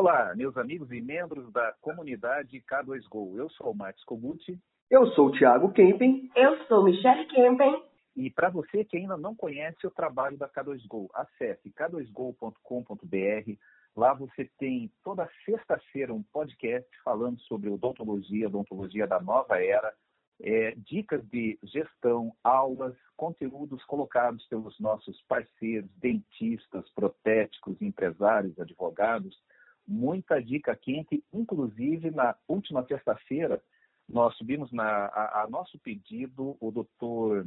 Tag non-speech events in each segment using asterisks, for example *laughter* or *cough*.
Olá, meus amigos e membros da comunidade K2Go. Eu sou o Marcos Koguchi. Eu sou o Thiago Kempen. Eu sou Michelle Kempen. E para você que ainda não conhece o trabalho da K2Go, acesse k2go.com.br. Lá você tem toda sexta-feira um podcast falando sobre odontologia, odontologia da nova era, é, dicas de gestão, aulas, conteúdos colocados pelos nossos parceiros, dentistas, protéticos, empresários, advogados. Muita dica quente, inclusive na última sexta-feira, nós subimos na, a, a, nosso pedido, o doutor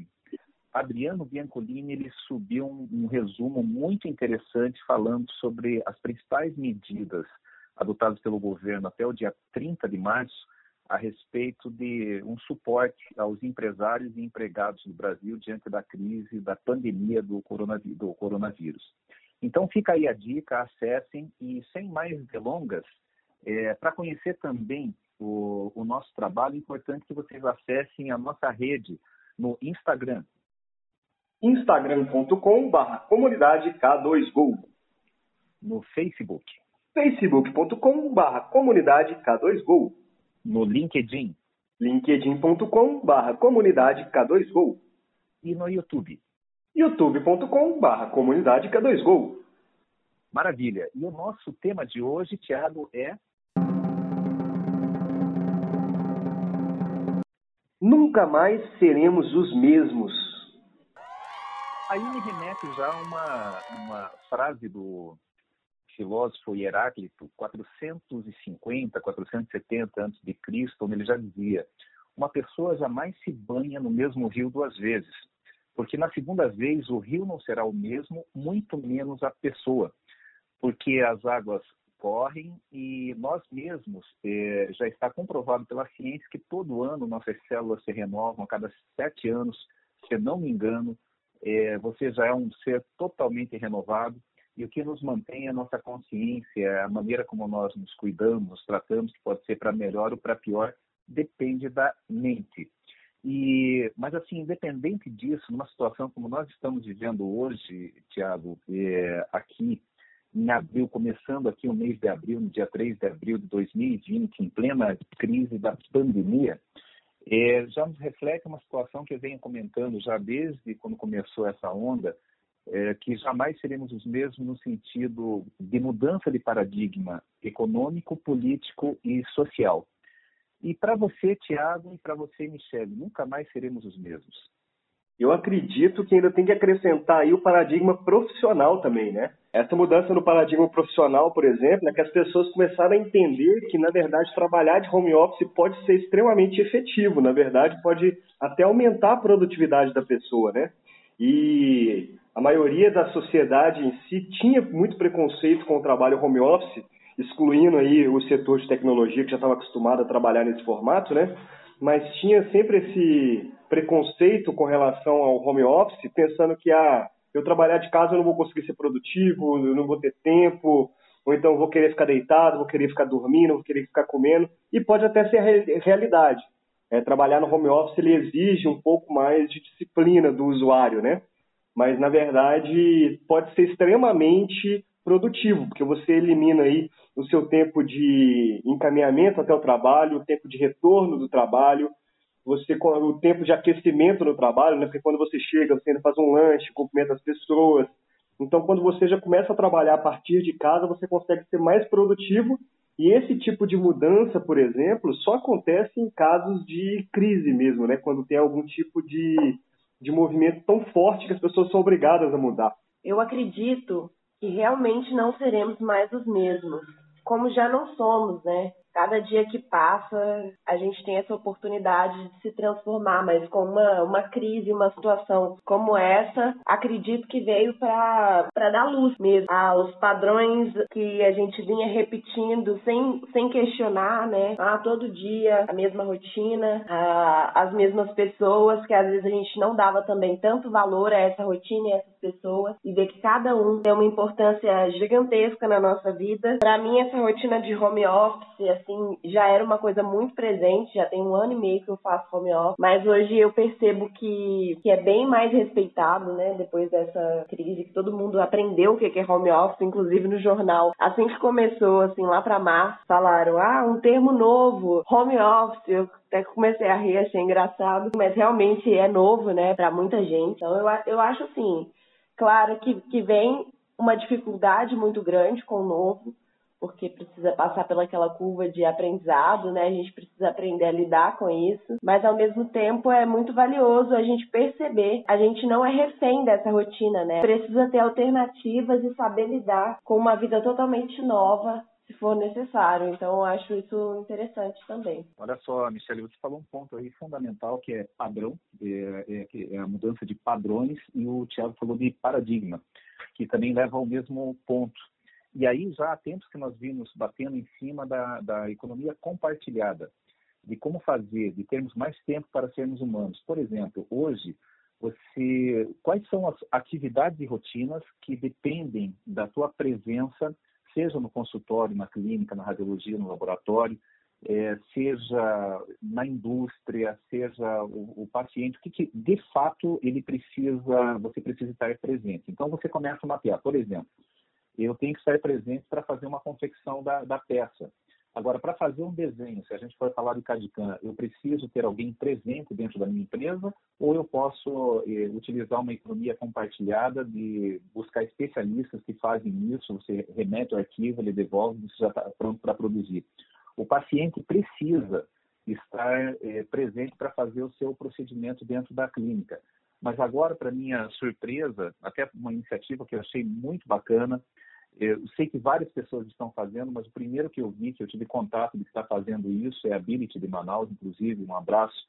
Adriano Biancolini ele subiu um, um resumo muito interessante falando sobre as principais medidas adotadas pelo governo até o dia 30 de março a respeito de um suporte aos empresários e empregados do Brasil diante da crise da pandemia do. Do coronavírus. Então fica aí a dica, acessem e sem mais delongas, é, para conhecer também o, o, nosso trabalho, é importante que vocês acessem a nossa rede no Instagram. instagram.com.br comunidade K2Go No Facebook. facebook.com.br comunidade K2Go no LinkedIn. linkedin.com.br comunidade K2Go. E no YouTube. youtube.com.br comunidade K2Go. Maravilha. E o nosso tema de hoje, Tiago, é... Nunca mais seremos os mesmos. Aí me remete já a uma, uma frase do filósofo Heráclito, 450, 470 a.C., onde ele já dizia: uma pessoa jamais se banha no mesmo rio duas vezes, porque na segunda vez o rio não será o mesmo, muito menos a pessoa, porque as águas correm e nós mesmos eh, já está comprovado pela ciência que todo ano nossas células se renovam a cada sete anos, se não me engano, eh, você já é um ser totalmente renovado e o que nos mantém é a nossa consciência, a maneira como nós nos cuidamos, nos tratamos, que pode ser para melhor ou para pior, depende da mente. E, mas assim, independente disso, numa situação como nós estamos vivendo hoje, Tiago, é, aqui em abril, começando aqui o mês de abril, no dia 3 de abril de 2020, em plena crise da pandemia, é, já nos reflete uma situação que eu venho comentando já desde quando começou essa onda, é, que jamais seremos os mesmos no sentido de mudança de paradigma econômico, político e social. E para você, Tiago, e para você, Michele, nunca mais seremos os mesmos. Eu acredito que ainda tem que acrescentar aí o paradigma profissional também, né? Essa mudança no paradigma profissional, por exemplo, é que as pessoas começaram a entender que, na verdade, trabalhar de home office pode ser extremamente efetivo, na verdade, pode até aumentar a produtividade da pessoa, né? E a maioria da sociedade em si tinha muito preconceito com o trabalho home office, excluindo aí o setor de tecnologia que já estava acostumado a trabalhar nesse formato, né? Mas tinha sempre esse preconceito com relação ao home office, pensando que ah, eu trabalhar de casa eu não vou conseguir ser produtivo, eu não vou ter tempo, ou então vou querer ficar deitado, vou querer ficar dormindo, vou querer ficar comendo, e pode até ser a realidade. É, trabalhar no home office ele exige um pouco mais de disciplina do usuário, né? mas na verdade pode ser extremamente produtivo, porque você elimina aí o seu tempo de encaminhamento até o trabalho, o tempo de retorno do trabalho, você o tempo de aquecimento no trabalho, né? Porque quando você chega, você ainda faz um lanche, cumprimenta as pessoas. Então, quando você já começa a trabalhar a partir de casa, você consegue ser mais produtivo. E esse tipo de mudança, por exemplo, só acontece em casos de crise mesmo, né? Quando tem algum tipo de de movimento tão forte que as pessoas são obrigadas a mudar. Eu acredito que realmente não seremos mais os mesmos, como já não somos, né? Cada dia que passa, a gente tem essa oportunidade de se transformar, mas com uma, uma crise, uma situação como essa, acredito que veio para dar luz mesmo aos padrões que a gente vinha repetindo sem, sem questionar, né? Ah, todo dia a mesma rotina, ah, as mesmas pessoas, que às vezes a gente não dava também tanto valor a essa rotina e essas pessoas, e ver que cada um tem uma importância gigantesca na nossa vida. Para mim, essa rotina de home office, assim, já era uma coisa muito presente, já tem um ano e meio que eu faço home office, mas hoje eu percebo que, que é bem mais respeitado, né? Depois dessa crise, que todo mundo aprendeu o que é home office, inclusive no jornal. Assim que começou, assim, lá para março, falaram, ah, um termo novo, home office. Eu até comecei a rir, achei engraçado, mas realmente é novo, né, para muita gente. Então eu, eu acho assim, claro que, que vem uma dificuldade muito grande com o novo, porque precisa passar pelaquela curva de aprendizado, né? A gente precisa aprender a lidar com isso, mas ao mesmo tempo é muito valioso a gente perceber, a gente não é refém dessa rotina, né? Precisa ter alternativas e saber lidar com uma vida totalmente nova se for necessário. Então, eu acho isso interessante também. Olha só, Michele, você falou um ponto aí fundamental que é padrão, é, é, é a mudança de padrões, e o Tiago falou de paradigma, que também leva ao mesmo ponto. E aí já há tempos que nós vimos batendo em cima da, da economia compartilhada, de como fazer, de termos mais tempo para sermos humanos. Por exemplo, hoje, você, quais são as atividades e rotinas que dependem da tua presença, seja no consultório, na clínica, na radiologia, no laboratório, é, seja na indústria, seja o, o paciente, o que, que, de fato ele precisa, você precisa estar presente. Então você começa a mapear, por exemplo, eu tenho que estar presente para fazer uma confecção da, da peça. Agora, para fazer um desenho, se a gente for falar de CAD-CAM, eu preciso ter alguém presente dentro da minha empresa ou eu posso eh, utilizar uma economia compartilhada de buscar especialistas que fazem isso, você remete o arquivo, ele devolve, você já está pronto para produzir. O paciente precisa estar eh, presente para fazer o seu procedimento dentro da clínica. Mas agora, para minha surpresa, até uma iniciativa que eu achei muito bacana, eu sei que várias pessoas estão fazendo, mas o primeiro que eu vi, que eu tive contato de que está fazendo isso, é a Ability de Manaus, inclusive. Um abraço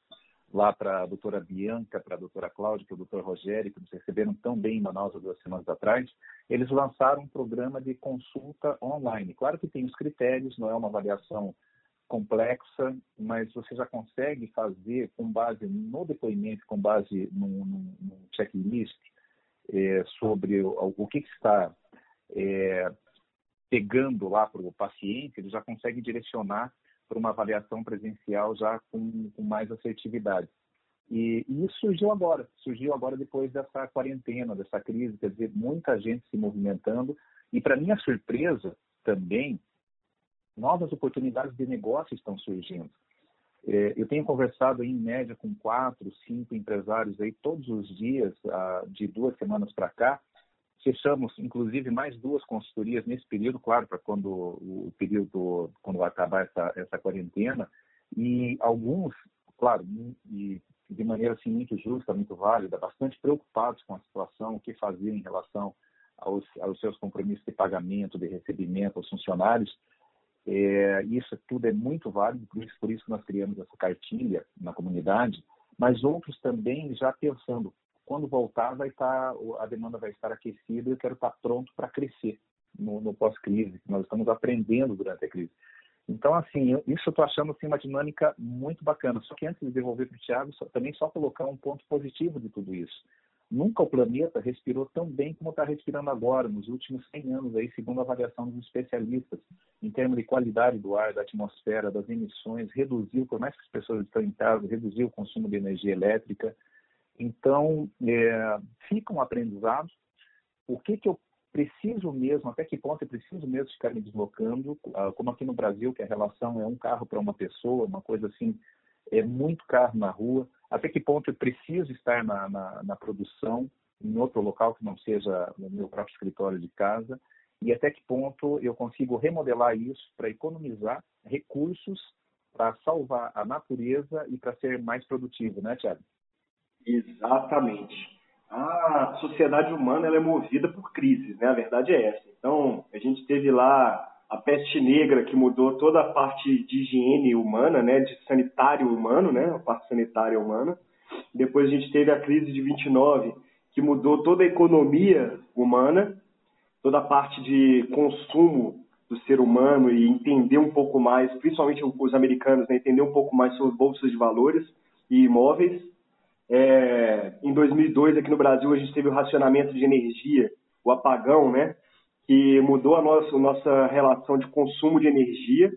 lá para a doutora Bianca, para a doutora Cláudia, para o doutor Rogério, que nos receberam tão bem em Manaus há duas semanas atrás. Eles lançaram um programa de consulta online. Claro que tem os critérios, não é uma avaliação complexa, mas você já consegue fazer com base no depoimento, com base num, num, num checklist é, sobre o, o que, que está é, pegando lá para o paciente, ele já consegue direcionar para uma avaliação presencial já com, com mais assertividade. E, e, isso surgiu agora, surgiu agora depois dessa quarentena, dessa crise, quer dizer, muita gente se movimentando. E para minha surpresa também, novas oportunidades de negócio estão surgindo. É, eu tenho conversado em média com quatro, cinco empresários aí todos os dias, ah, de duas semanas para cá, Fechamos, inclusive, mais duas consultorias nesse período, claro, para quando o período, quando acabar essa, essa quarentena, e alguns, claro, e de maneira assim muito justa, muito válida, bastante preocupados com a situação, o que fazer em relação aos, aos seus compromissos de pagamento, de recebimento aos funcionários. É, isso tudo é muito válido, por isso, por isso nós criamos essa cartilha na comunidade, mas outros também já pensando quando voltar, vai estar, a demanda vai estar aquecida e eu quero estar pronto para crescer no, no pós-crise. Nós estamos aprendendo durante a crise. Então, assim, eu, isso eu estou achando assim, uma dinâmica muito bacana. Só que antes de devolver para o Thiago, só, também só colocar um ponto positivo de tudo isso. Nunca o planeta respirou tão bem como está respirando agora, nos últimos 100 anos, aí, segundo a avaliação dos especialistas, em termos de qualidade do ar, da atmosfera, das emissões, reduziu, por mais que as pessoas estão em casa, reduziu o consumo de energia elétrica, então, é, fica um aprendizado. O que, que eu preciso mesmo, até que ponto eu preciso mesmo ficar me deslocando, ah, como aqui no Brasil, que a relação é um carro para uma pessoa, uma coisa assim, é muito carro na rua, até que ponto eu preciso estar na, na, na produção, em outro local que não seja no meu próprio escritório de casa, e até que ponto eu consigo remodelar isso para economizar recursos, para salvar a natureza e para ser mais produtivo, né, Tiago? Exatamente. A sociedade humana é movida por crises, né? A verdade é essa. Então, a gente teve lá a peste negra que mudou toda a parte de higiene humana, né? De sanitário humano, né? A parte sanitária humana. Depois a gente teve a crise de 29 que mudou toda a economia humana, toda a parte de consumo do ser humano e entender um pouco mais, principalmente os americanos, né? entender um pouco mais sobre bolsas de valores e imóveis. É, em 2002, aqui no Brasil, a gente teve o racionamento de energia, o apagão, né? Que mudou a nossa, a nossa relação de consumo de energia.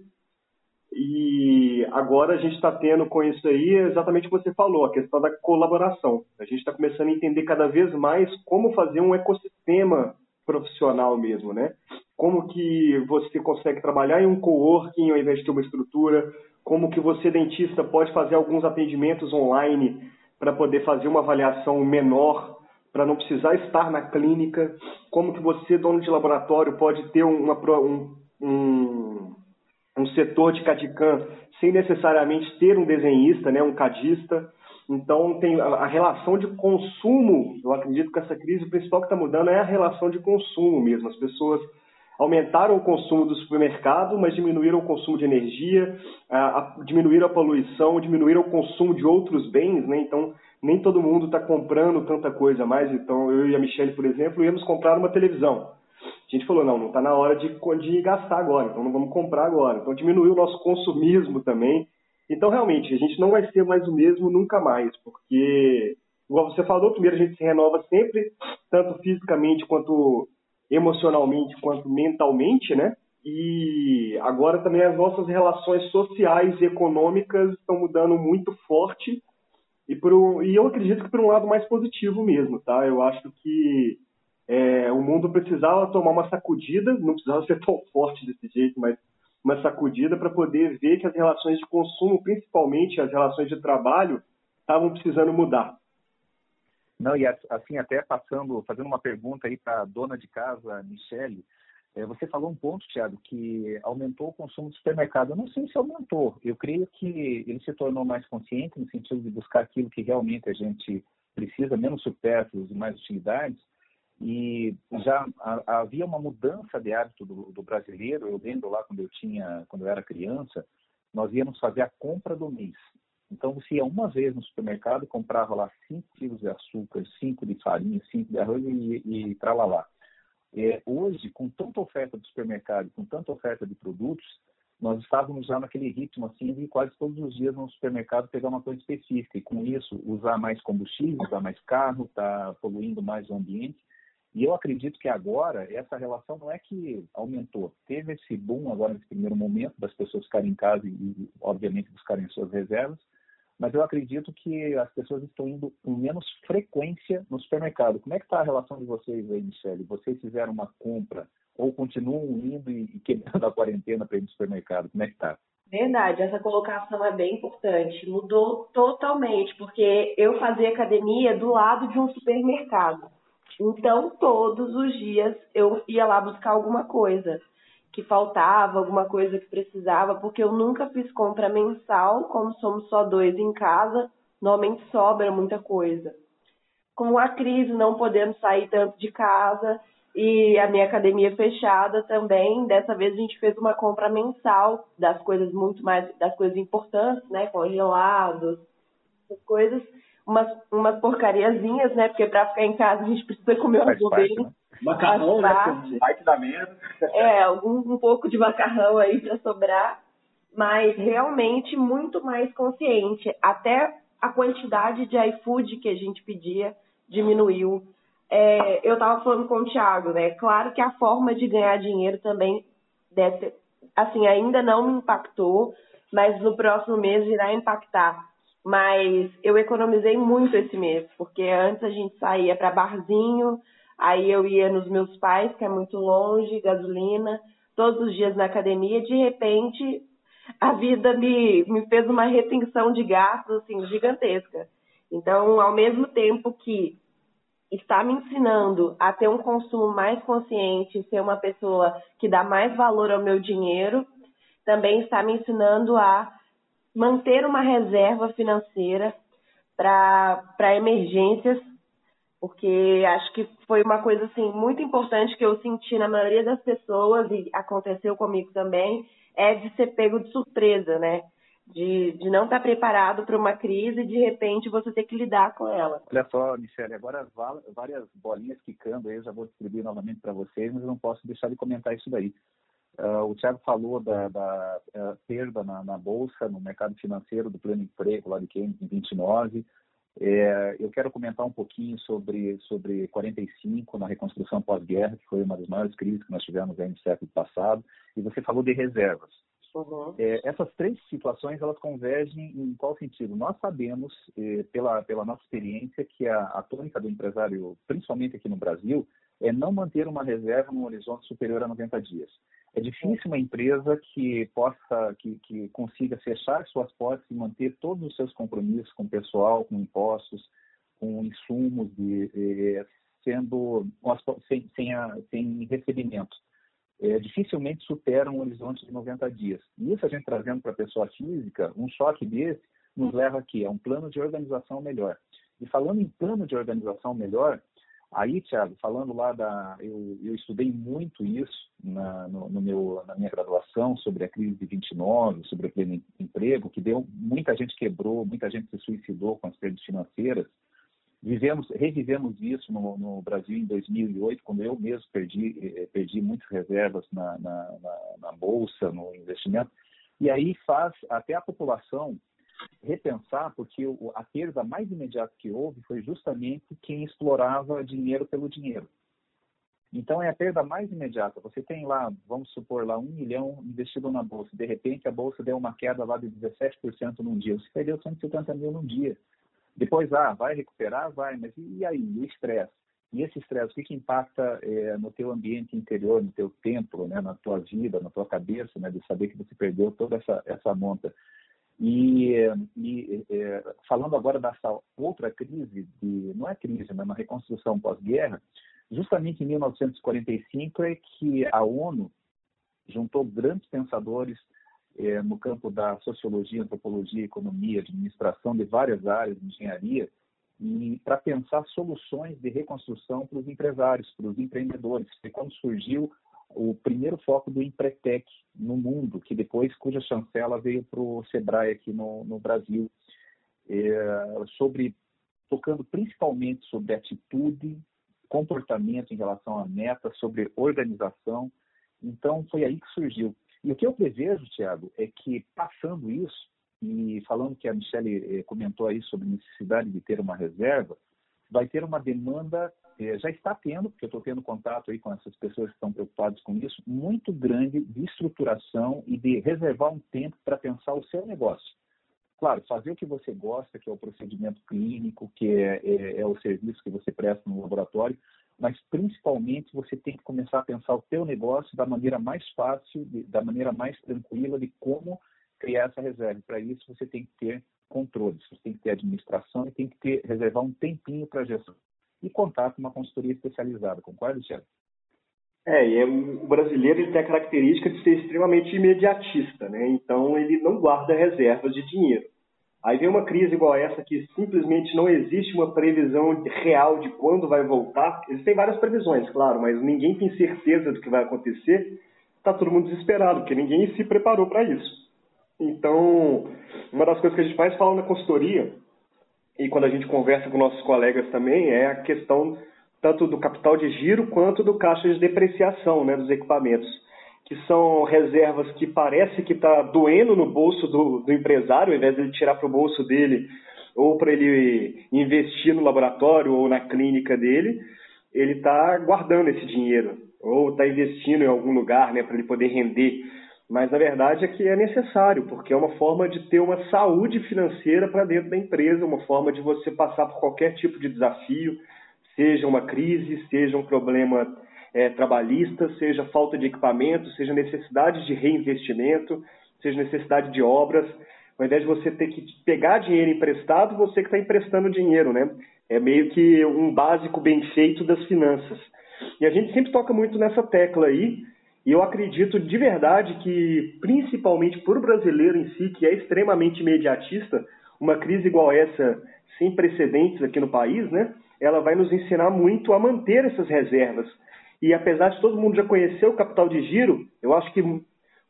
E agora a gente está tendo com isso aí exatamente o que você falou, a questão da colaboração. A gente está começando a entender cada vez mais como fazer um ecossistema profissional mesmo, né? Como que você consegue trabalhar em um coworking ao invés de ter uma estrutura, como que você, dentista, pode fazer alguns atendimentos online para poder fazer uma avaliação menor, para não precisar estar na clínica, como que você, dono de laboratório, pode ter uma, um, um, um setor de CAD-CAM sem necessariamente ter um desenhista, né, um cadista, então, tem a, a, relação de consumo, eu acredito que essa crise, o principal que está mudando é a relação de consumo mesmo. As pessoas aumentaram o consumo do supermercado, mas diminuíram o consumo de energia, a, a, diminuíram a poluição, diminuíram o consumo de outros bens, né? Então, nem todo mundo está comprando tanta coisa mais. Então, eu e a Michelle, por exemplo, íamos comprar uma televisão. A gente falou, não, não está na hora de, de gastar agora, então não vamos comprar agora. Então, diminuiu o nosso consumismo também então, realmente, a gente não vai ser mais o mesmo nunca mais, porque, igual você falou, primeiro a gente se renova sempre, tanto fisicamente quanto emocionalmente, quanto mentalmente, né? E agora também as nossas relações sociais e econômicas estão mudando muito forte e, por um, e eu acredito que por um lado mais positivo mesmo, tá? Eu acho que é, o mundo precisava tomar uma sacudida, não precisava ser *laughs* tão forte desse jeito, mas uma sacudida para poder ver que as relações de consumo, principalmente as relações de trabalho, estavam precisando mudar. Não, e assim, até passando, fazendo uma pergunta aí para a dona de casa, Michele, é, você falou um ponto, Thiago, que aumentou o consumo de supermercado. Eu não sei se aumentou. Eu creio que ele se tornou mais consciente no sentido de buscar aquilo que realmente a gente precisa, menos supérfluos e mais utilidades e já havia uma mudança de hábito do, do, brasileiro. Eu lembro lá quando eu tinha, quando eu era criança, nós íamos fazer a compra do mês. Então você ia uma vez no supermercado comprava lá 5 quilos de açúcar, 5 de farinha, 5 de arroz e, e tralalá. É, hoje, com tanta oferta do supermercado, com tanta oferta de produtos, nós estávamos já naquele ritmo assim de quase todos os dias no supermercado pegar uma coisa específica e com isso usar mais combustível, usar mais carro, tá poluindo mais o ambiente. E eu acredito que agora essa relação não é que aumentou. Teve esse boom agora nesse primeiro momento das pessoas ficarem em casa e, obviamente, buscarem suas reservas, mas eu acredito que as pessoas estão indo com menos frequência no supermercado. Como é que está a relação de vocês aí, Michele? Vocês fizeram uma compra ou continuam indo e quebrando a quarentena para ir no supermercado? Como é que está? Verdade, essa colocação é bem importante. Mudou totalmente, porque eu fazia academia do lado de um supermercado. Então, todos os dias eu ia lá buscar alguma coisa que faltava, alguma coisa que precisava, porque eu nunca fiz compra mensal, como somos só dois em casa, normalmente sobra muita coisa. Com a crise, não podemos sair tanto de casa e a minha academia fechada também, dessa vez a gente fez uma compra mensal das coisas muito mais, das coisas importantes, né, congelados, essas coisas, umas, umas porcariazinhas, né? Porque para ficar em casa a gente precisa comer Faz um bem. Né? Macarrão, né? Que dá medo. É, um, um pouco de macarrão aí para sobrar, mas realmente muito mais consciente. Até a quantidade de iFood que a gente pedia diminuiu. É, eu estava falando com o Thiago, né? Claro que a forma de ganhar dinheiro também deve assim, ainda não me impactou, mas no próximo mês irá impactar mas eu economizei muito esse mês, porque antes a gente saía para barzinho, aí eu ia nos meus pais, que é muito longe, gasolina, todos os dias na academia, de repente a vida me, me fez uma retenção de gastos assim, gigantesca. Então, ao mesmo tempo que está me ensinando a ter um consumo mais consciente, ser uma pessoa que dá mais valor ao meu dinheiro, também está me ensinando a manter uma reserva financeira para emergências, porque acho que foi uma coisa assim muito importante que eu senti na maioria das pessoas e aconteceu comigo também, é de ser pego de surpresa, né? De, de não estar preparado para uma crise e de repente você ter que lidar com ela. Olha só, Michele, agora várias bolinhas quicando aí, eu já vou distribuir novamente para vocês, mas eu não posso deixar de comentar isso daí. Uh, o Thiago falou da, da uh, perda na, na, Bolsa, no mercado financeiro do pleno emprego lá de Keynes em 29. É, eu quero comentar um pouquinho sobre, sobre 45, na reconstrução pós-guerra, que foi uma das maiores crises que nós tivemos aí no século passado. E você falou de reservas. Uhum. É, essas três situações elas convergem em qual sentido? Nós sabemos, eh, pela, pela nossa experiência, que a, a tônica do empresário, principalmente aqui no Brasil, é não manter uma reserva no horizonte superior a 90 dias. É difícil uma empresa que possa, que, que consiga fechar suas portas e manter todos os seus compromissos com o pessoal, com impostos, com insumos, de, eh, sendo sem, sem, a, sem recebimento é, dificilmente superam um horizonte de 90 dias. E isso a gente trazendo para a pessoa física, um choque desse nos leva aqui a um plano de organização melhor. E falando em plano de organização melhor, aí, Thiago, falando lá da... Eu, eu estudei muito isso na, no, no, meu, na minha graduação sobre a crise de 29, sobre o pleno emprego, que deu... Muita gente quebrou, muita gente se suicidou com as perdas financeiras. Vivemos, revivemos isso no, no, Brasil em 2008, quando eu mesmo perdi, eh, perdi muitas reservas na, na, na, na bolsa, no investimento. E aí faz até a população repensar, porque a perda mais imediata que houve foi justamente quem explorava dinheiro pelo dinheiro. Então é a perda mais imediata. Você tem lá, vamos supor lá, um milhão investido na bolsa. De repente a bolsa deu uma queda lá de 17% num dia. Você perdeu 150 mil num dia. Depois, ah, vai recuperar? Vai, mas e aí, o estresse? E esse estresse, o que, que impacta é, no teu ambiente interior, no teu templo, né, na tua vida, na tua cabeça, né, de saber que você perdeu toda essa, essa monta? E, e é, falando agora dessa outra crise, de, não é crise, mas uma reconstrução pós-guerra, justamente em 1945 é que a ONU juntou grandes pensadores é, no campo da sociologia, antropologia, economia, administração de várias áreas, engenharia, para pensar soluções de reconstrução para os empresários, para os empreendedores. Foi quando surgiu o primeiro foco do Empretec no mundo, que depois, cuja chancela veio para o Sebrae aqui no, no Brasil, é, sobre tocando principalmente sobre atitude, comportamento em relação à meta, sobre organização. Então, foi aí que surgiu. E o que eu prevejo, Tiago, é que passando isso, e falando que a Michelle eh, comentou aí sobre necessidade de ter uma reserva, vai ter uma demanda, eh, já está tendo, porque eu estou tendo contato aí com essas pessoas que estão preocupadas com isso, muito grande de estruturação e de reservar um tempo para pensar o seu negócio. Claro, fazer o que você gosta, que é o procedimento clínico, que é, é, é o serviço que você presta no laboratório, mas principalmente você tem que começar a pensar o teu negócio da maneira mais fácil, de, da maneira mais tranquila de como criar essa reserva. Para isso você tem que ter controle, você tem que ter administração e tem que ter reservar um tempinho para gestão e contar com uma consultoria especializada. Concorda, Tiago? É, e é, o brasileiro ele tem a característica de ser extremamente imediatista, né? Então ele não guarda reservas de dinheiro. Aí vem uma crise igual essa que simplesmente não existe uma previsão real de quando vai voltar. Existem várias previsões, claro, mas ninguém tem certeza do que vai acontecer. Está todo mundo desesperado, porque ninguém se preparou para isso. Então, uma das coisas que a gente mais fala na consultoria, e quando a gente conversa com nossos colegas também, é a questão tanto do capital de giro quanto do caixa de depreciação né, dos equipamentos que são reservas que parece que está doendo no bolso do, do empresário, ao invés de ele tirar para o bolso dele ou para ele investir no laboratório ou na clínica dele, ele está guardando esse dinheiro ou está investindo em algum lugar né, para ele poder render. Mas a verdade é que é necessário, porque é uma forma de ter uma saúde financeira para dentro da empresa, uma forma de você passar por qualquer tipo de desafio, seja uma crise, seja um problema é, trabalhista, seja falta de equipamento, seja necessidade de reinvestimento, seja necessidade de obras. Ao invés de você ter que pegar dinheiro emprestado, você que está emprestando dinheiro, né? É meio que um básico bem feito das finanças. E a gente sempre toca muito nessa tecla aí, e eu acredito de verdade que, principalmente para o brasileiro em si, que é extremamente imediatista, uma crise igual essa, sem precedentes aqui no país, né? Ela vai nos ensinar muito a manter essas reservas, e apesar de todo mundo já conhecer o capital de giro, eu acho que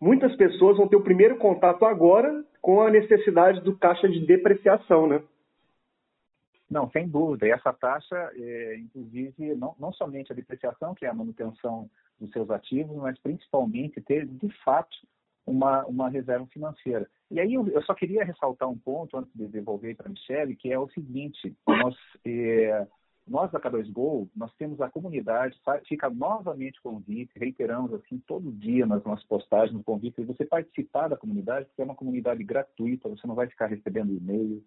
muitas pessoas vão ter o primeiro contato agora com a necessidade do caixa de depreciação, né? Não, sem dúvida. E essa taxa, é, inclusive, não, não somente a depreciação, que é a manutenção dos seus ativos, mas principalmente ter, de fato, uma, uma reserva financeira. E aí eu, só queria ressaltar um ponto, antes de devolver para a Michelle, que é o seguinte, nós... É, Nós da K2Go, nós temos a comunidade, fica novamente convite, reiteramos assim todo dia nas nossas postagens, no convite de você participar da comunidade, porque é uma comunidade gratuita, você não vai ficar recebendo e-mail,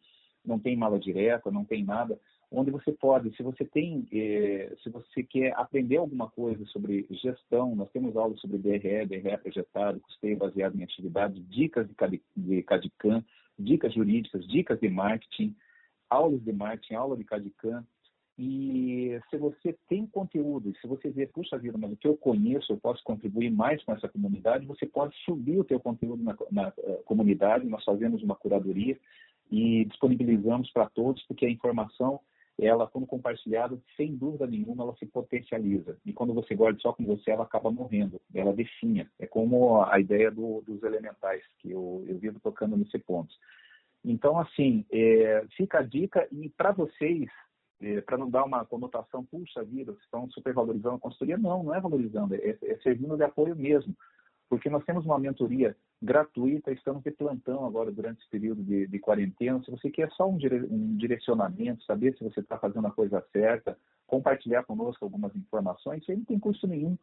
não tem mala direta, não tem nada, onde você pode, se você tem, eh, se você quer aprender alguma coisa sobre gestão, nós temos aulas sobre DRE, DRE projetado, custeio baseado em atividade, dicas de CADICAM, dicas jurídicas, dicas de marketing, aulas de marketing, aula de CADICAM, e se você tem conteúdo, se você vê, puxa vida, mas o que eu conheço, eu posso contribuir mais com essa comunidade, você pode subir o teu conteúdo na, na uh, comunidade, nós fazemos uma curadoria e disponibilizamos para todos, porque a informação, ela, quando compartilhada, sem dúvida nenhuma, ela se potencializa. E quando você guarda só com você, ela acaba morrendo, ela definha. É como a ideia do, dos elementais, que eu, eu vivo tocando nesse ponto. Então, assim, é, fica a dica, e para vocês, é, para não dar uma conotação, puxa vida, estão supervalorizando a consultoria. Não, não é valorizando, é, é servindo de apoio mesmo. Porque nós temos uma mentoria gratuita, estamos de plantão agora durante esse período de, de quarentena. Se você quer só um, dire, um direcionamento, saber se você está fazendo a coisa certa, compartilhar conosco algumas informações, isso aí não tem custo nenhum.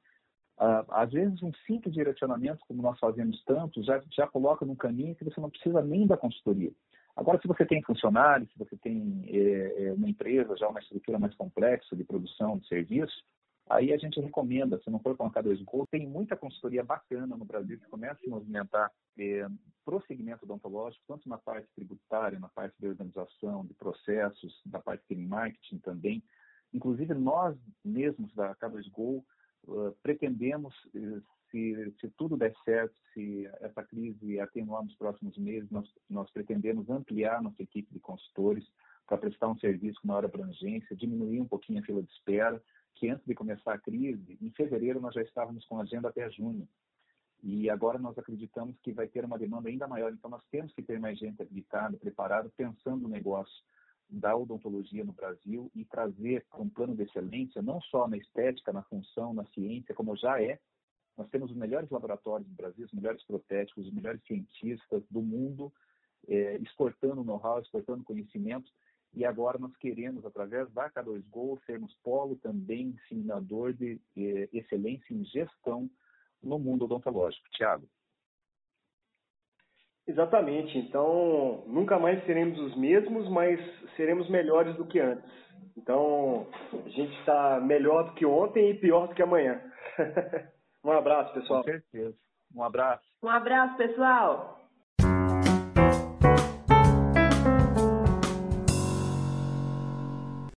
Uh, às vezes, um simples direcionamento, como nós fazemos tanto, já, já coloca num caminho que você não precisa nem da consultoria. Agora, se você tem funcionários, se você tem é, uma empresa, já uma estrutura mais complexa de produção de serviços, aí a gente recomenda, se não for com a K2Go, tem muita consultoria bacana no Brasil que começa a se movimentar é, prosseguimento odontológico, tanto na parte tributária, na parte de organização, de processos, da parte de marketing também. Inclusive, nós mesmos da K2Go uh, pretendemos uh, se, se tudo der certo, se essa crise atenuar nos próximos meses, nós, nós pretendemos ampliar nossa equipe de consultores para prestar um serviço com maior abrangência, diminuir um pouquinho a fila de espera, que antes de começar a crise, em fevereiro nós já estávamos com agenda até junho. E agora nós acreditamos que vai ter uma demanda ainda maior, então nós temos que ter mais gente habilitada, preparada, pensando no negócio da odontologia no Brasil e trazer um plano de excelência, não só na estética, na função, na ciência, como já é, nós temos os melhores laboratórios no Brasil, os melhores protéticos, os melhores cientistas do mundo, é, exportando know-how, exportando conhecimento, e agora nós queremos, através da K2Go, sermos polo também ensinador de é, excelência em gestão no mundo odontológico. Tiago. Exatamente. Então, nunca mais seremos os mesmos, mas seremos melhores do que antes. Então, a gente está melhor do que ontem e pior do que amanhã. *laughs* Um abraço, pessoal. Com certeza. Um abraço. Um abraço, pessoal.